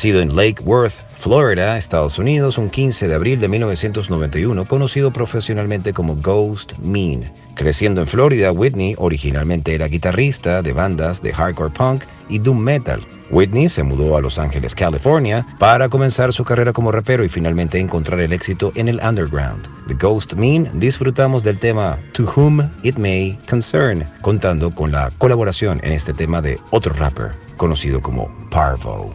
Nacido en Lake Worth, Florida, Estados Unidos, un 15 de abril de 1991, conocido profesionalmente como Ghost Mean. Creciendo en Florida, Whitney originalmente era guitarrista de bandas de hardcore punk y doom metal. Whitney se mudó a Los Ángeles, California, para comenzar su carrera como rapero y finalmente encontrar el éxito en el underground. The Ghost Mean disfrutamos del tema To Whom It May Concern, contando con la colaboración en este tema de otro rapper conocido como Parvo.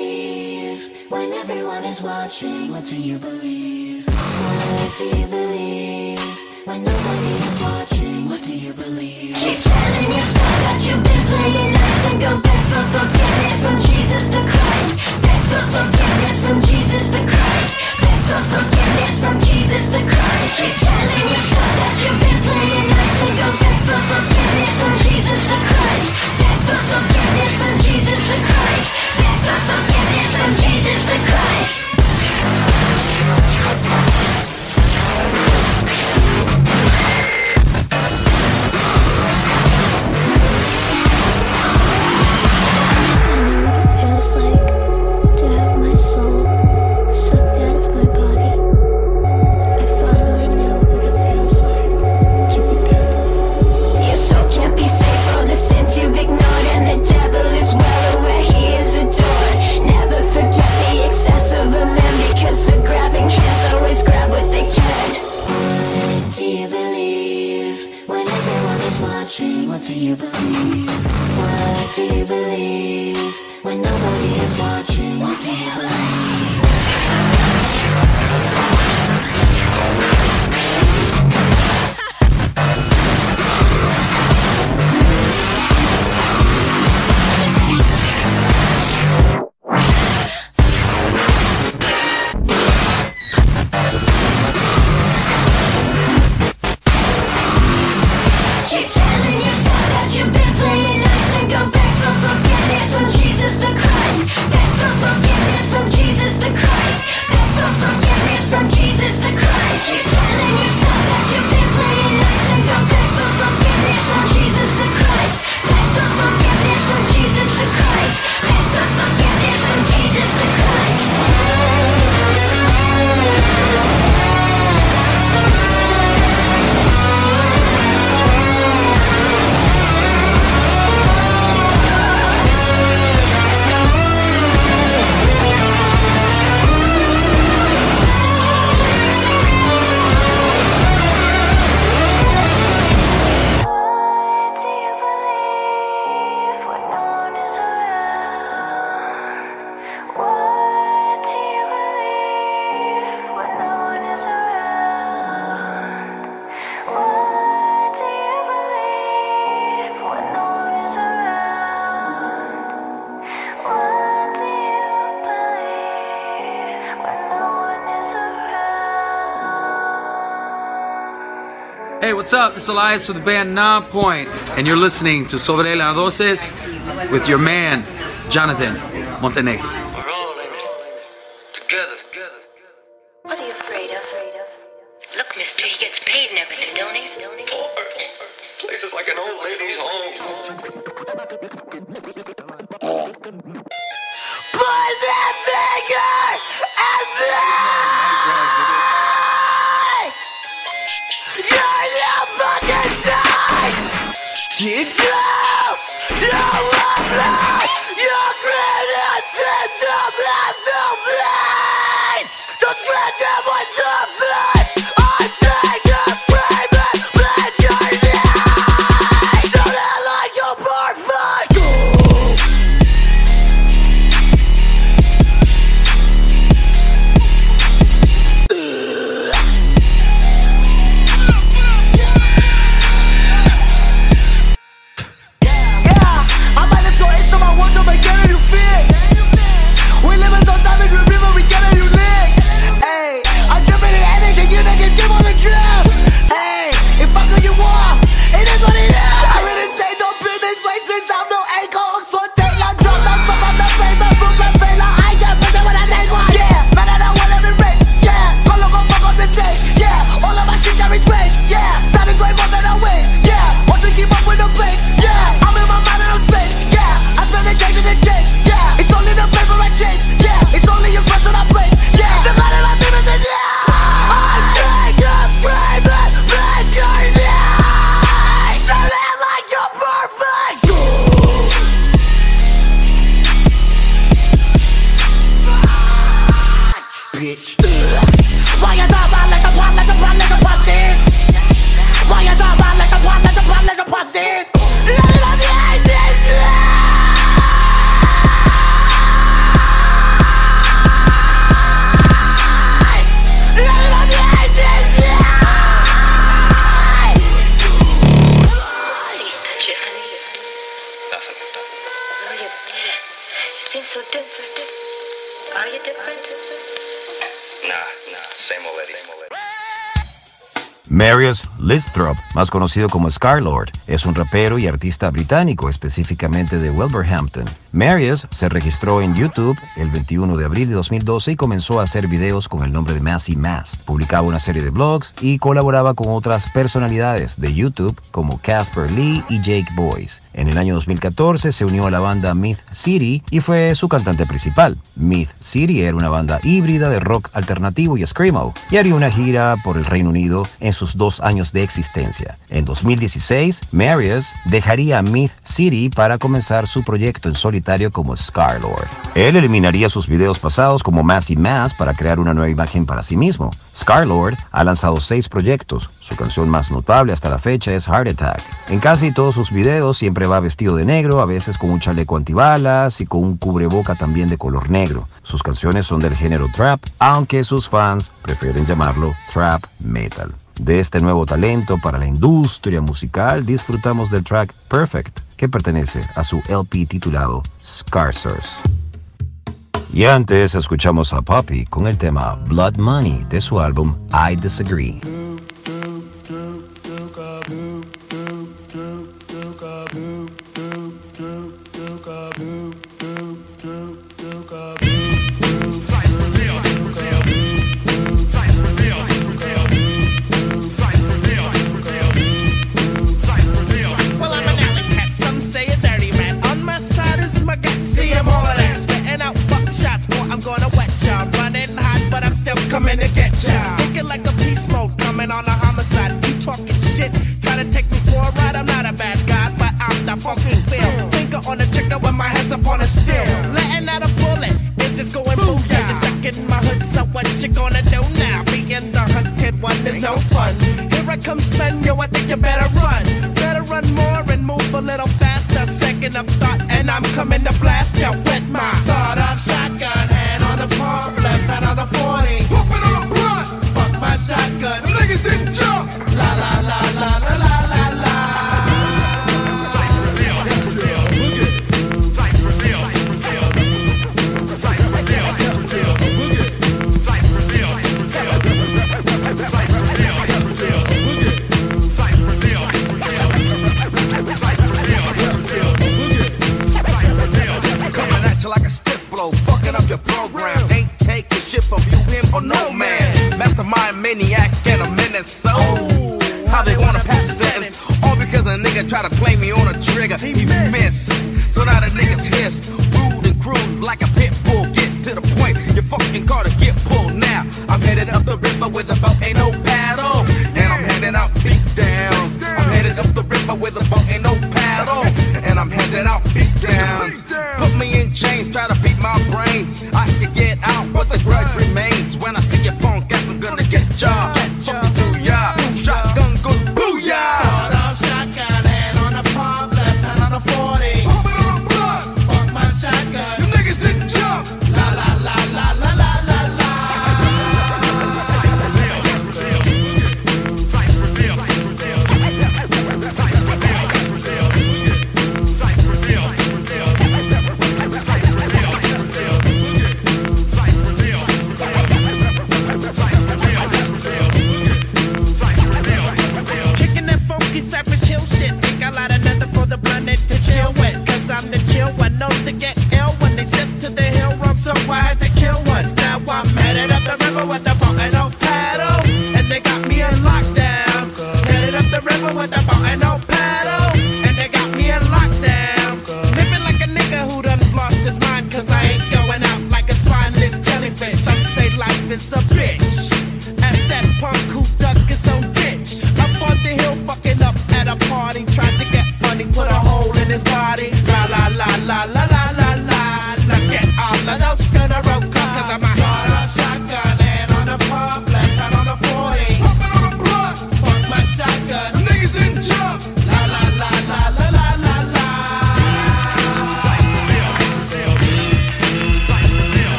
Is watching? What do you believe? What do you believe when nobody is watching? What do you believe? Keep telling yourself that you've been playing nice and go back for forgiveness from Jesus the Christ. Beg for forgiveness from Jesus the Christ. For forgiveness from Jesus Christ. Keep telling yourself that you've been playing nice go back for forgiveness from Jesus Christ. Beg for forgiveness from Jesus Christ. Beg for forgiveness from Jesus the Christ. Do you believe? What do you believe? When nobody is watching, what do you believe? what's up? It's Elias with the band Na Point, and you're listening to Sobre las Doces with your man, Jonathan Montenegro. Keep! you're worthless. Your criticism left no blades! Just grant them what's up, know you You seem so different. Are you different? Nah, nah. Same old lady. Same old lady. Marius Listrop, más conocido como Scarlord, es un rapero y artista británico, específicamente de Wolverhampton. Marius se registró en YouTube el 21 de abril de 2012 y comenzó a hacer videos con el nombre de Massy Mass. Publicaba una serie de blogs y colaboraba con otras personalidades de YouTube como Casper Lee y Jake Boyce. En el año 2014 se unió a la banda Myth City y fue su cantante principal. Myth City era una banda híbrida de rock alternativo y screamo y haría una gira por el Reino Unido en su sus dos años de existencia. En 2016, Marius dejaría Myth City para comenzar su proyecto en solitario como Scarlord. Él eliminaría sus videos pasados como Mass y Mass para crear una nueva imagen para sí mismo. Scarlord ha lanzado seis proyectos. Su canción más notable hasta la fecha es Heart Attack. En casi todos sus videos siempre va vestido de negro, a veces con un chaleco antibalas y con un cubreboca también de color negro. Sus canciones son del género trap, aunque sus fans prefieren llamarlo trap metal. De este nuevo talento para la industria musical disfrutamos del track Perfect, que pertenece a su LP titulado Scarsers. Y antes escuchamos a Poppy con el tema Blood Money de su álbum I Disagree. Coming to get ya. Thinking like a beast mode, coming on a homicide. You talking shit, try to take me for a ride. I'm not a bad guy, but I'm the fucking feel. Finger on the trigger with my hands upon a steel. Letting out a bullet, This is this going booyah? You're stuck in my hood, so what you gonna do now? Being the hunted one is no fun. Here I come, son, yo, I think you better run. Better run more and move a little faster. Second of thought, and I'm coming to blast you with my maniac and a menace. So, how they wanna pass the sentence? All because a nigga try to play me on a trigger. He missed. So now the niggas hiss. Rude and crude like a pit bull. Get to the point, your fucking car to get pulled now. I'm headed up the river with a boat, ain't no paddle. And I'm handing out beat downs. I'm headed up the river with a boat, ain't no paddle. And I'm handing out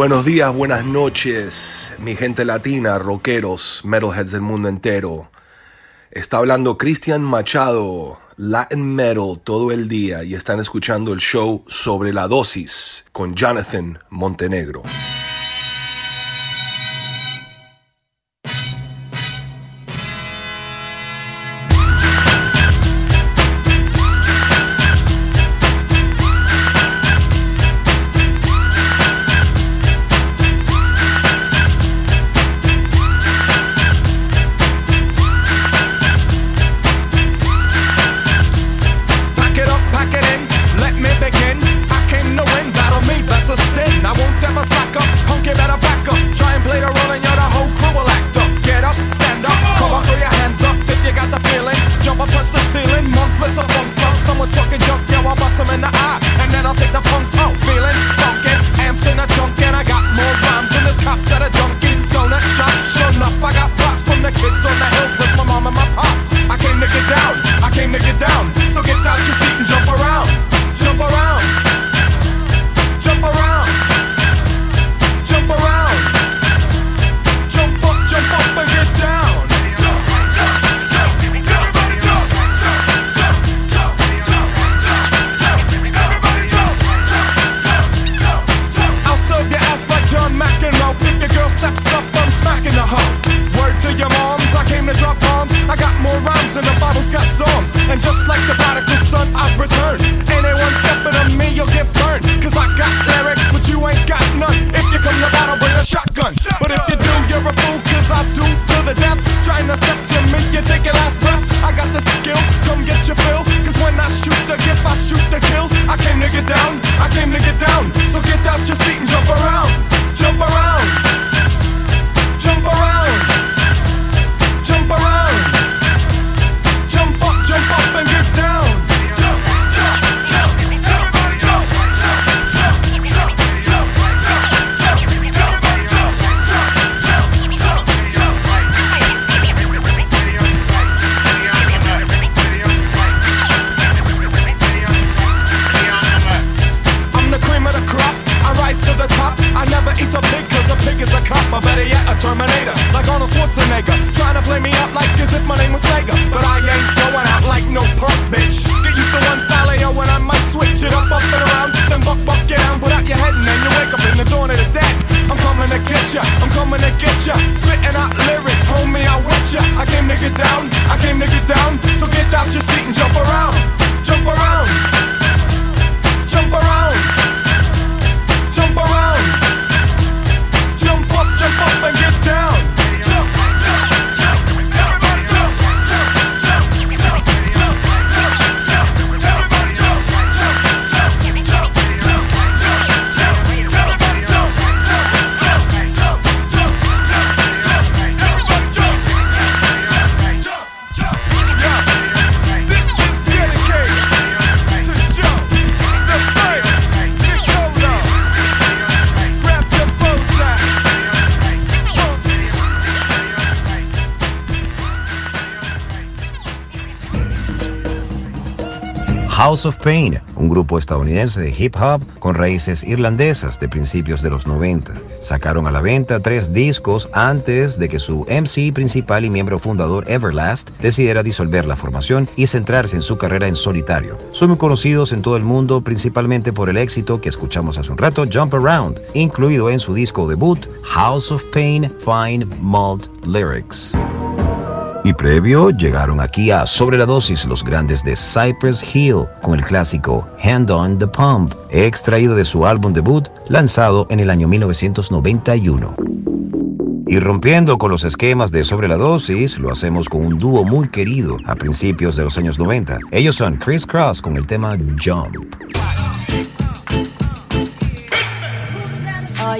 Buenos días, buenas noches, mi gente latina, rockeros, metalheads del mundo entero. Está hablando Cristian Machado, Latin Metal todo el día y están escuchando el show sobre la dosis con Jonathan Montenegro. Pain, un grupo estadounidense de hip hop con raíces irlandesas de principios de los 90. Sacaron a la venta tres discos antes de que su MC principal y miembro fundador Everlast decidiera disolver la formación y centrarse en su carrera en solitario. Son muy conocidos en todo el mundo principalmente por el éxito que escuchamos hace un rato, Jump Around, incluido en su disco debut, House of Pain Fine Malt Lyrics. Y previo llegaron aquí a Sobre la Dosis los grandes de Cypress Hill con el clásico Hand on the Pump, extraído de su álbum debut lanzado en el año 1991. Y rompiendo con los esquemas de Sobre la Dosis, lo hacemos con un dúo muy querido a principios de los años 90. Ellos son Chris Cross con el tema Jump.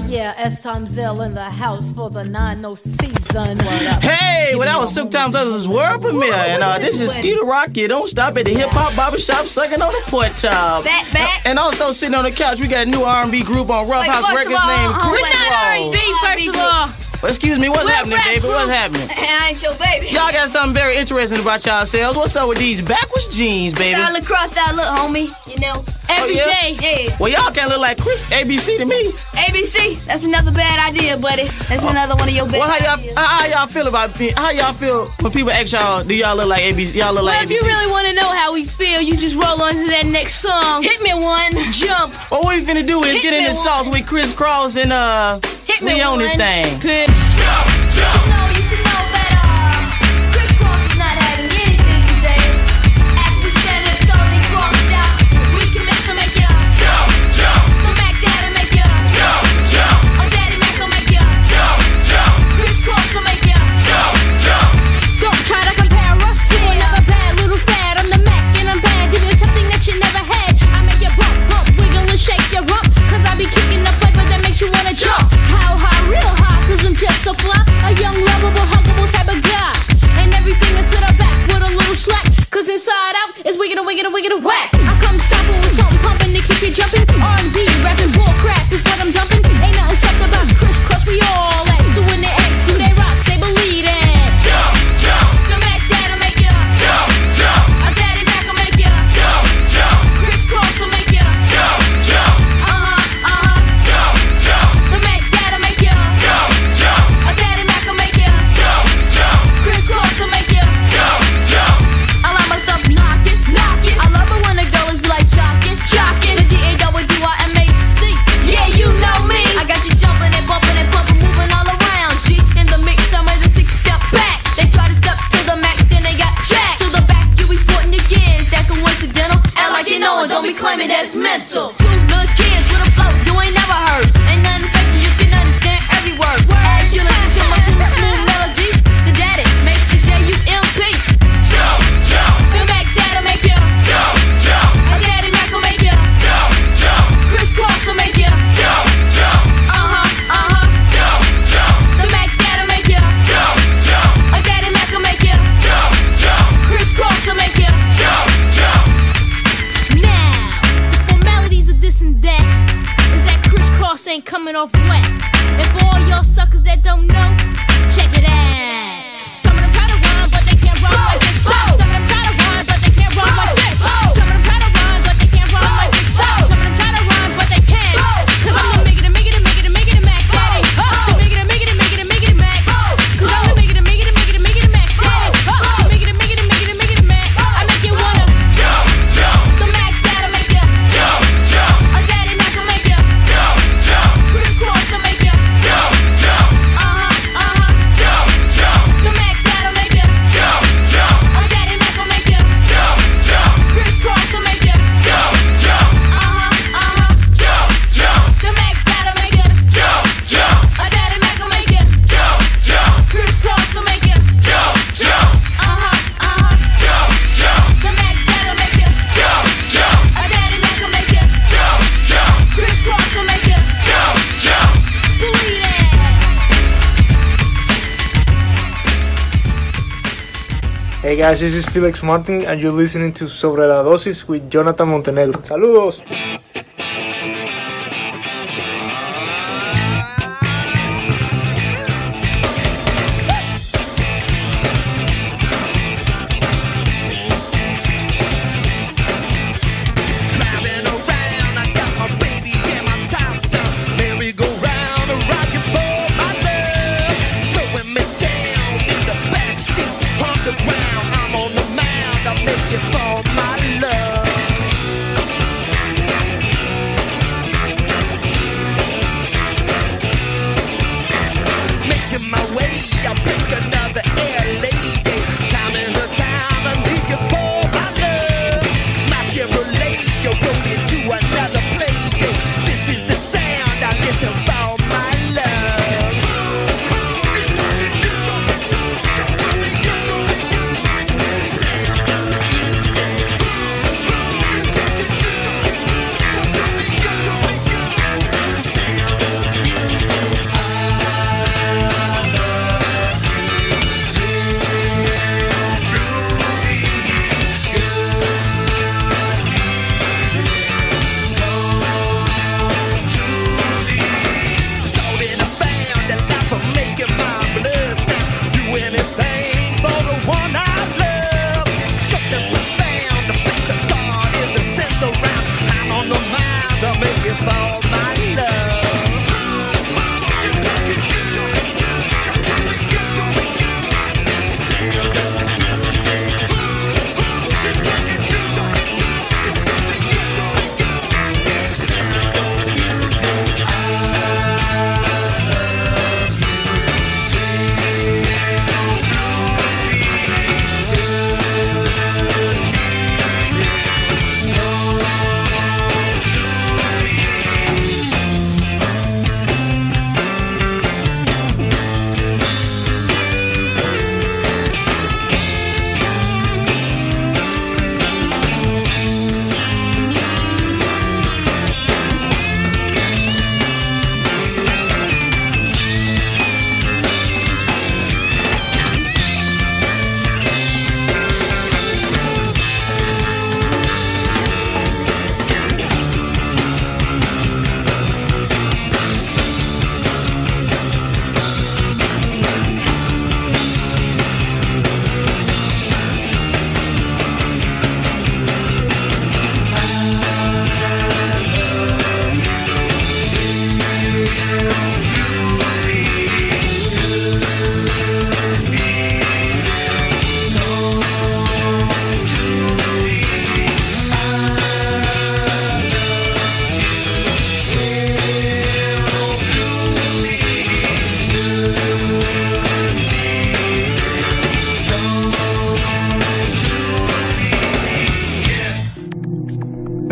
Yeah, S Times L in the house for the 9 season. Hey, well, that was Silk Time Brothers' world premiere, and uh, this is Skeeter Rock. You don't stop at the hip hop barbershop, sucking on the pork chop. Back, back. And also sitting on the couch, we got a new R&B group on Rough Wait, House Records all, named Chris we're not R&B, first of all. Well, excuse me, what's We're happening, rap baby? What's happening? I ain't your baby. Y'all got something very interesting about yourselves. What's up with these backwards jeans, baby? Style across that look, homie. You know, every yeah? day. yeah? Well, y'all can't look like Chris ABC to me. ABC, that's another bad idea, buddy. That's another one of your bad Well, how y'all, ideas. how, how y'all feel about me? How y'all feel when people ask y'all, do y'all look like ABC? Y'all look Well, like if ABC? you really want to know how we feel, you just roll on to that next song. Hit me one. Jump. What we finna do is Hit get in the sauce with Chris Cross and uh, Hit me we on one. this thing. Pitch. You should Inside out wicked and wicked and whack. I come stopping with something pumping to keep you jumping. R&B, rapping, bull crap is what I'm dumping. Guys, this is Felix Martin and you're listening to Sobre la Dosis with Jonathan Montenegro. Saludos.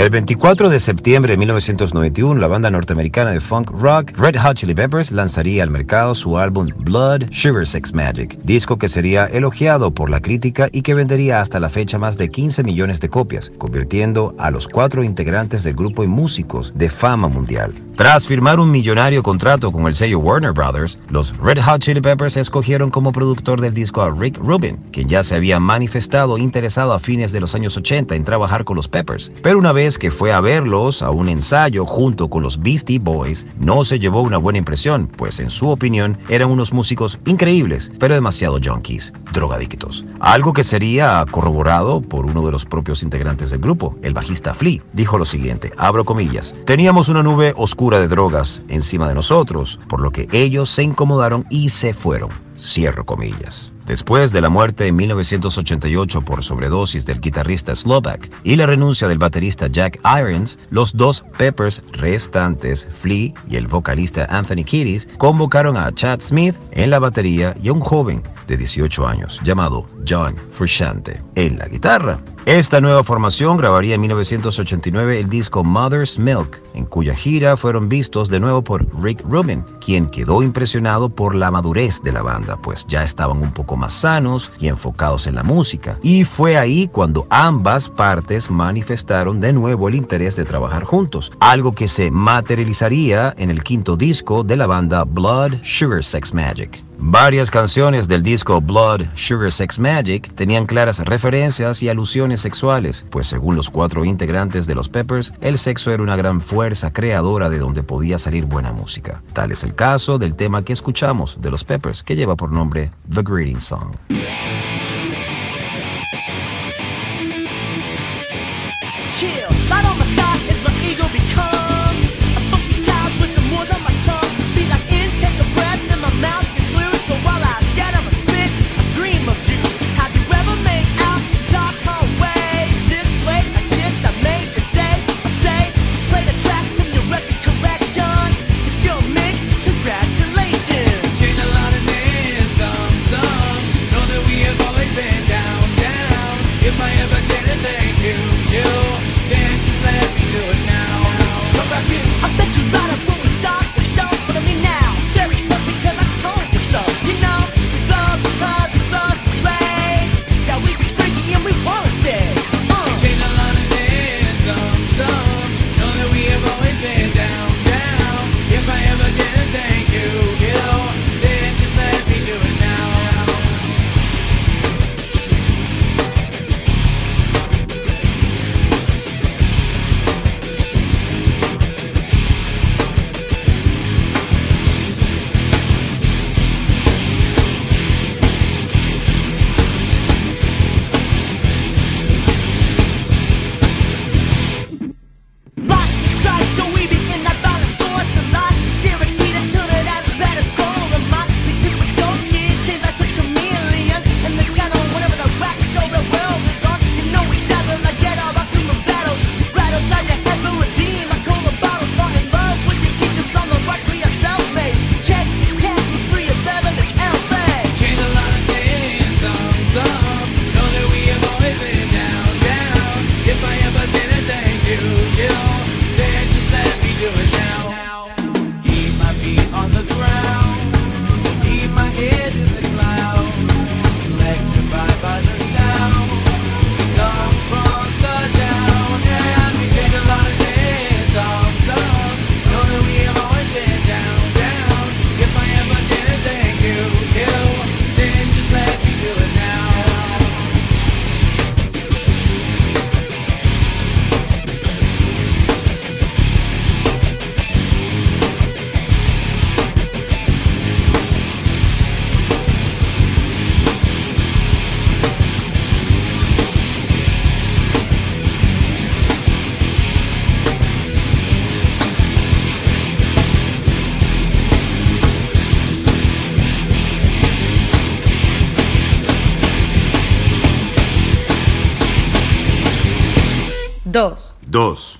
El 24 de septiembre de 1991, la banda norteamericana de funk rock Red Hot Chili Peppers lanzaría al mercado su álbum Blood Sugar Sex Magic, disco que sería elogiado por la crítica y que vendería hasta la fecha más de 15 millones de copias, convirtiendo a los cuatro integrantes del grupo en músicos de fama mundial. Tras firmar un millonario contrato con el sello Warner Brothers, los Red Hot Chili Peppers escogieron como productor del disco a Rick Rubin, quien ya se había manifestado interesado a fines de los años 80 en trabajar con los Peppers. Pero una vez que fue a verlos a un ensayo junto con los Beastie Boys, no se llevó una buena impresión, pues en su opinión eran unos músicos increíbles, pero demasiado junkies, drogadictos. Algo que sería corroborado por uno de los propios integrantes del grupo, el bajista Flea. Dijo lo siguiente, abro comillas, teníamos una nube oscura de drogas encima de nosotros, por lo que ellos se incomodaron y se fueron. Cierro comillas. Después de la muerte en 1988 por sobredosis del guitarrista Slovak y la renuncia del baterista Jack Irons, los dos Peppers restantes, Flea y el vocalista Anthony Kiddis, convocaron a Chad Smith en la batería y a un joven de 18 años llamado John Frusciante en la guitarra. Esta nueva formación grabaría en 1989 el disco Mother's Milk, en cuya gira fueron vistos de nuevo por Rick Rubin, quien quedó impresionado por la madurez de la banda, pues ya estaban un poco más sanos y enfocados en la música. Y fue ahí cuando ambas partes manifestaron de nuevo el interés de trabajar juntos, algo que se materializaría en el quinto disco de la banda Blood Sugar Sex Magic. Varias canciones del disco Blood, Sugar Sex Magic tenían claras referencias y alusiones sexuales, pues según los cuatro integrantes de los Peppers, el sexo era una gran fuerza creadora de donde podía salir buena música. Tal es el caso del tema que escuchamos de los Peppers, que lleva por nombre The Greeting Song. Chill.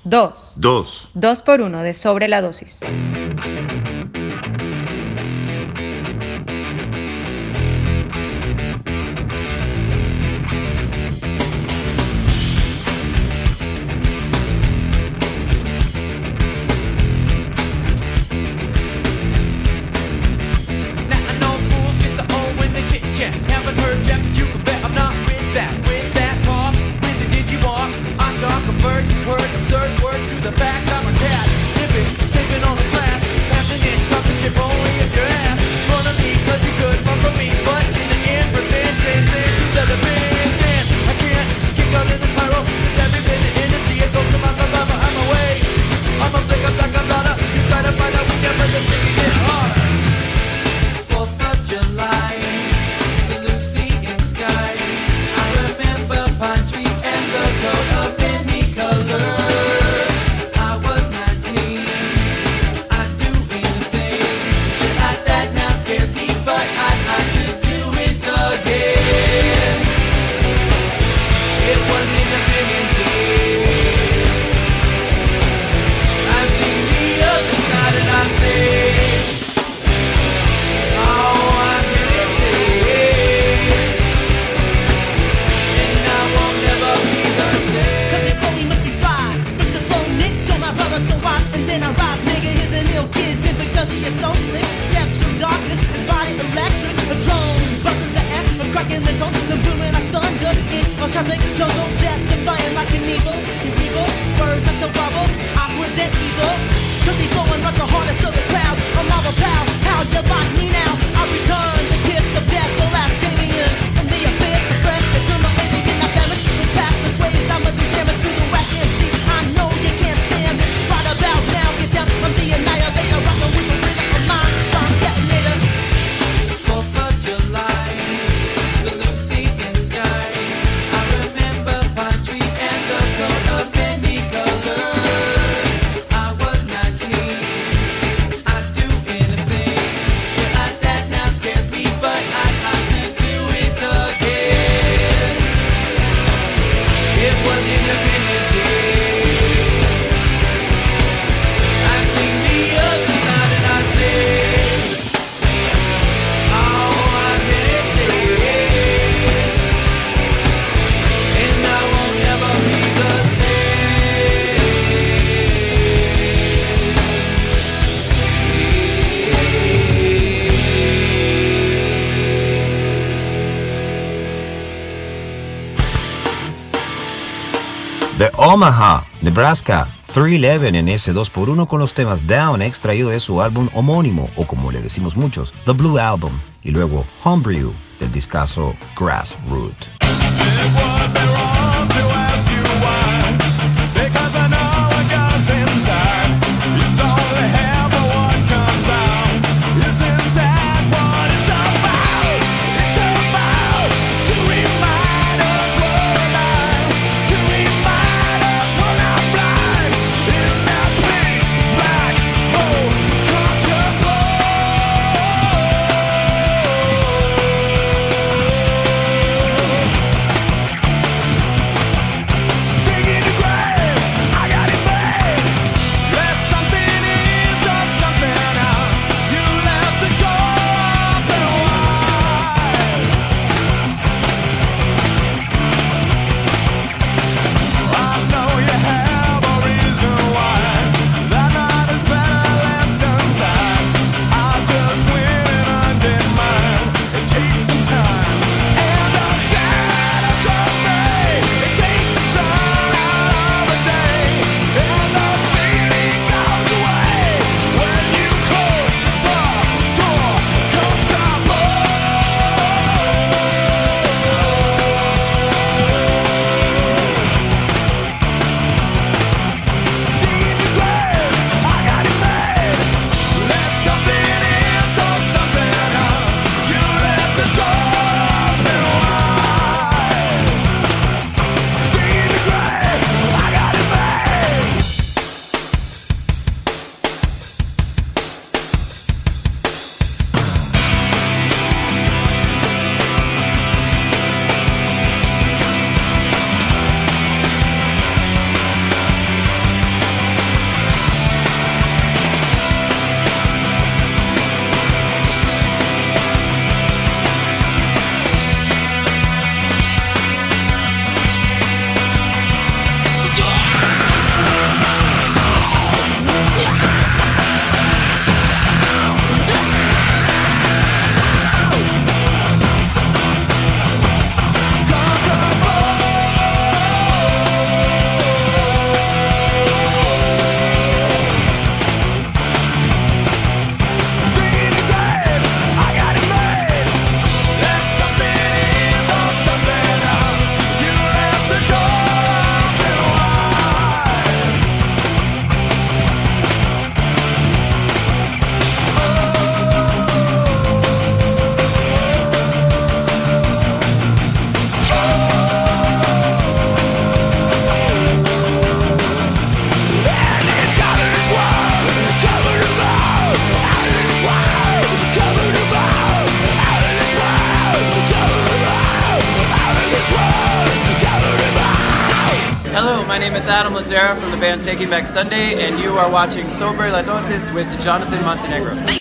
Dos. Dos. Dos por uno de sobre la dosis. Omaha, Nebraska, 311 en ese 2x1 con los temas Down extraído de su álbum homónimo, o como le decimos muchos, The Blue Album, y luego Homebrew del discazo Grassroot. Adam Lazera from the band Taking Back Sunday, and you are watching Sober La Dosis with Jonathan Montenegro.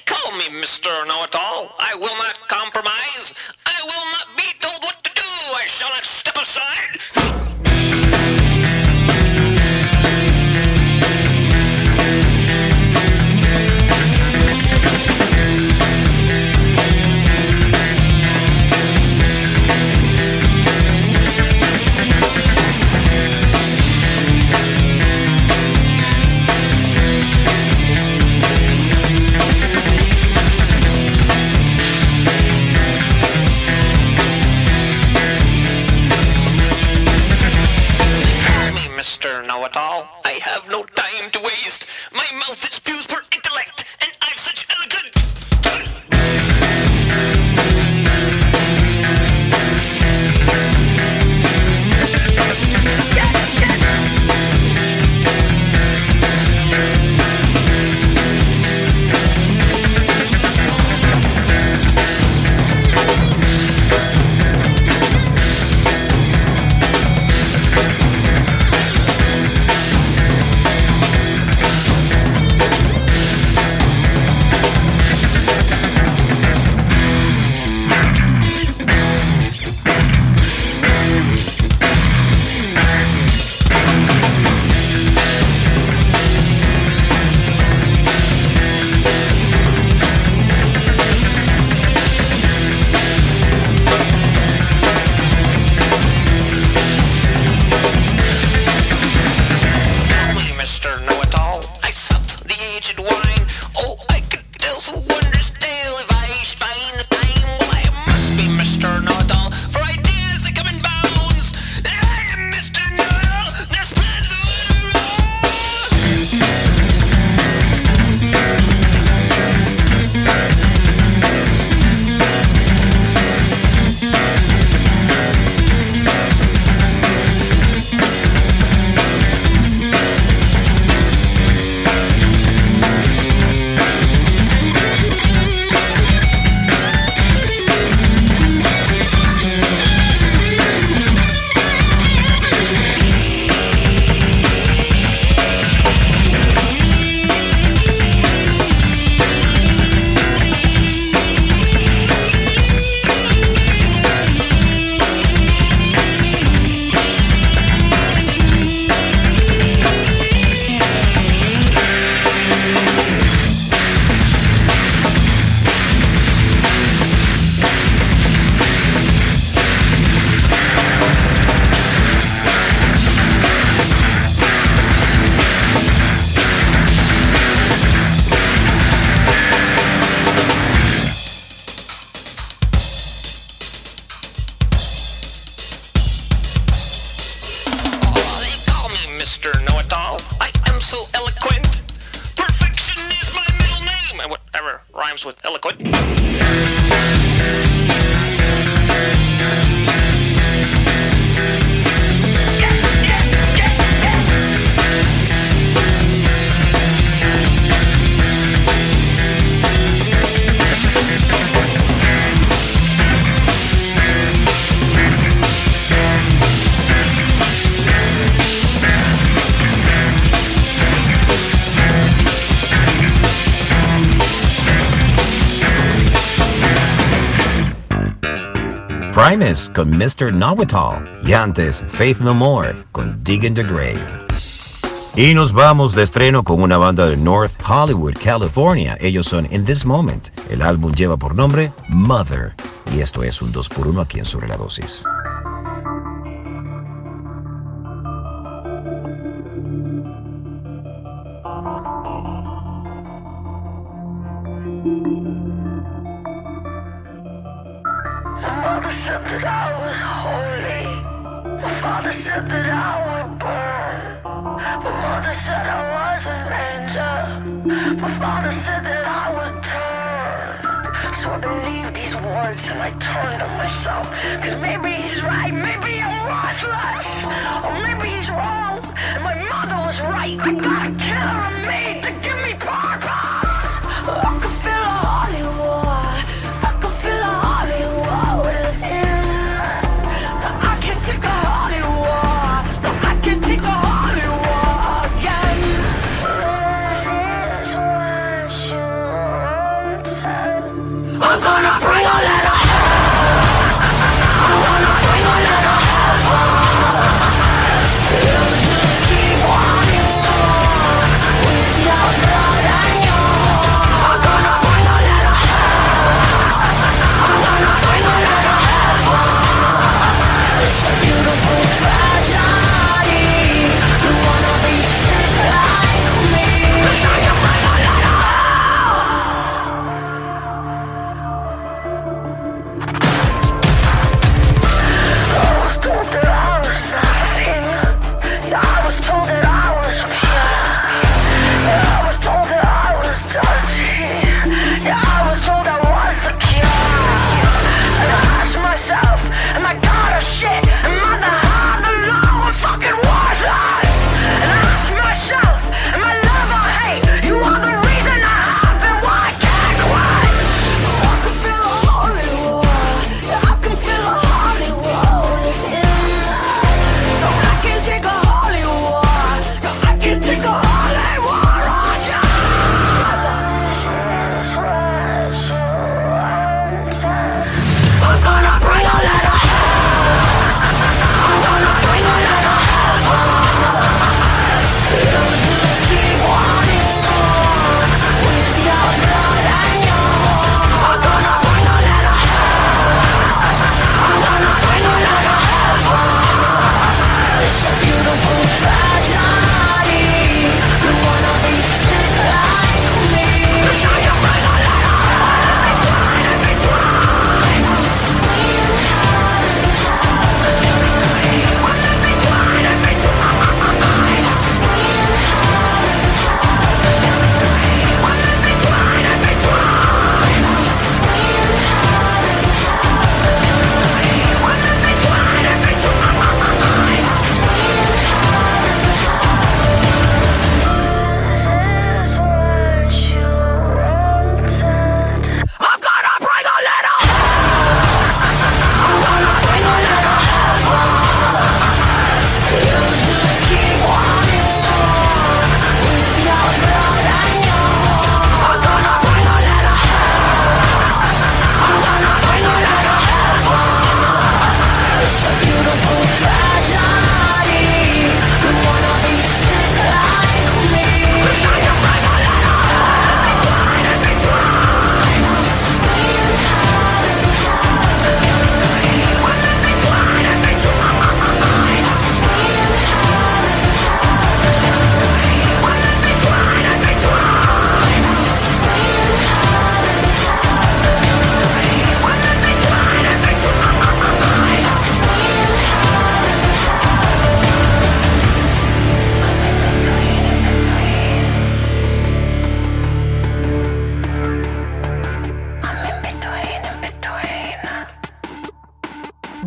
Con Mr. Know-It-All y antes Faith No More con Digging the Grave. Y nos vamos de estreno con una banda de North Hollywood, California. Ellos son In This Moment. El álbum lleva por nombre Mother. Y esto es un 2 por 1 aquí en Sobre la Dosis. I turned it on myself. Cause maybe he's right, maybe I'm worthless. Or maybe he's wrong. And my mother was right. I got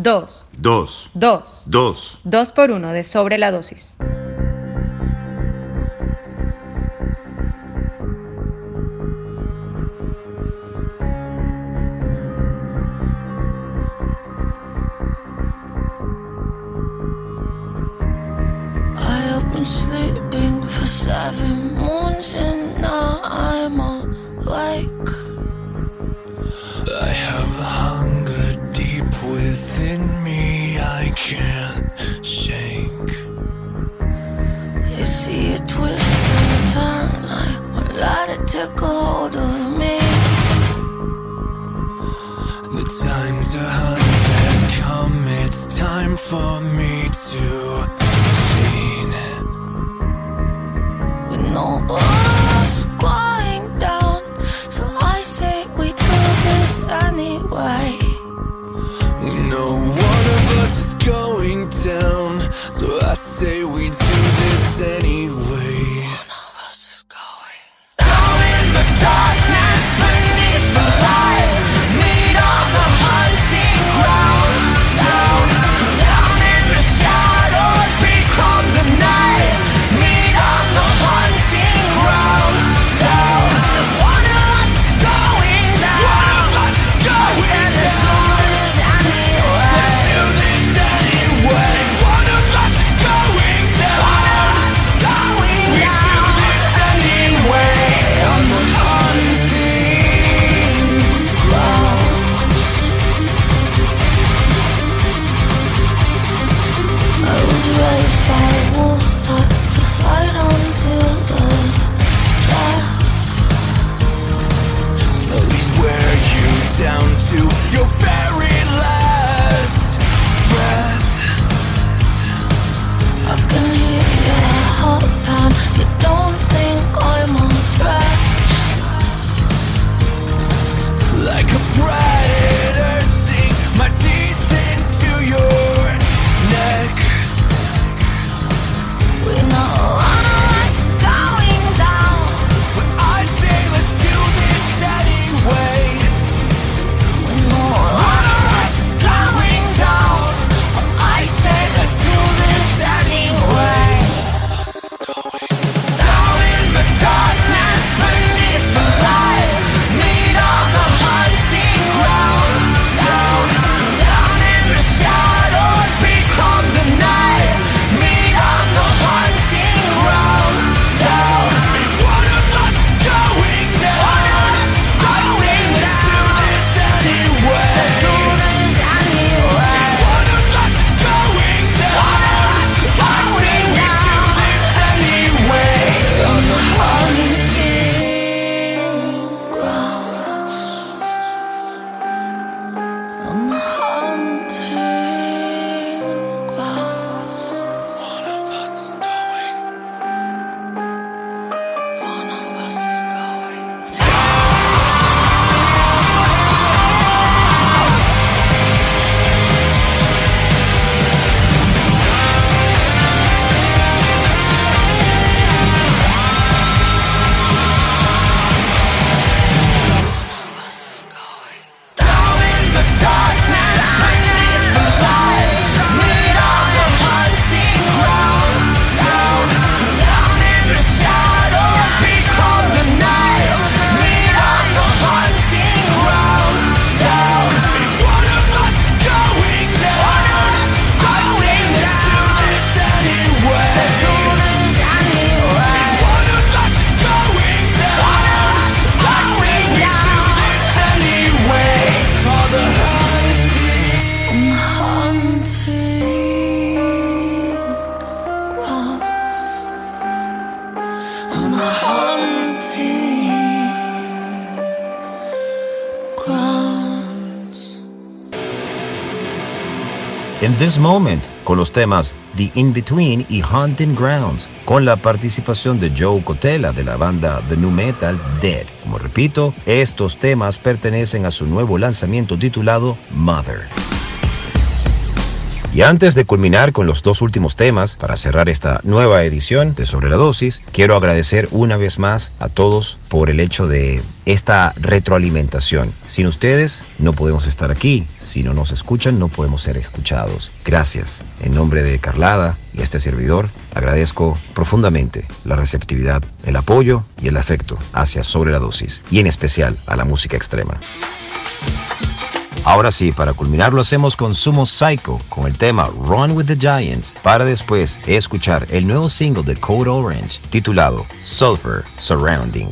2. 2. 2. 2. 2 por uno de sobre la dosis. Been sleeping for seven The Hunt has come, it's time for me to seen. We know us going down, so I say we do this anyway. We know one of us is going down, so I say we do this anyway. This Moment, con los temas The In Between y Hunting Grounds, con la participación de Joe Cotella de la banda The New Metal Dead. Como repito, estos temas pertenecen a su nuevo lanzamiento titulado Mother. Y antes de culminar con los dos últimos temas, para cerrar esta nueva edición de Sobre la Dosis, quiero agradecer una vez más a todos por el hecho de esta retroalimentación. Sin ustedes no podemos estar aquí, si no nos escuchan no podemos ser escuchados. Gracias. En nombre de Carlada y este servidor, agradezco profundamente la receptividad, el apoyo y el afecto hacia Sobre la Dosis y en especial a la música extrema. Ahora sí, para culminar lo hacemos con Sumo Psycho con el tema Run with the Giants para después escuchar el nuevo single de Code Orange titulado Sulfur Surrounding.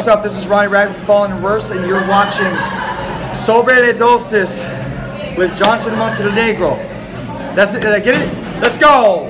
What's up? This is Ronnie Rabbit Falling Reverse, and you're watching Sobre de Dulces with Jonathan Montenegro. That's it. Did I get it? Let's go!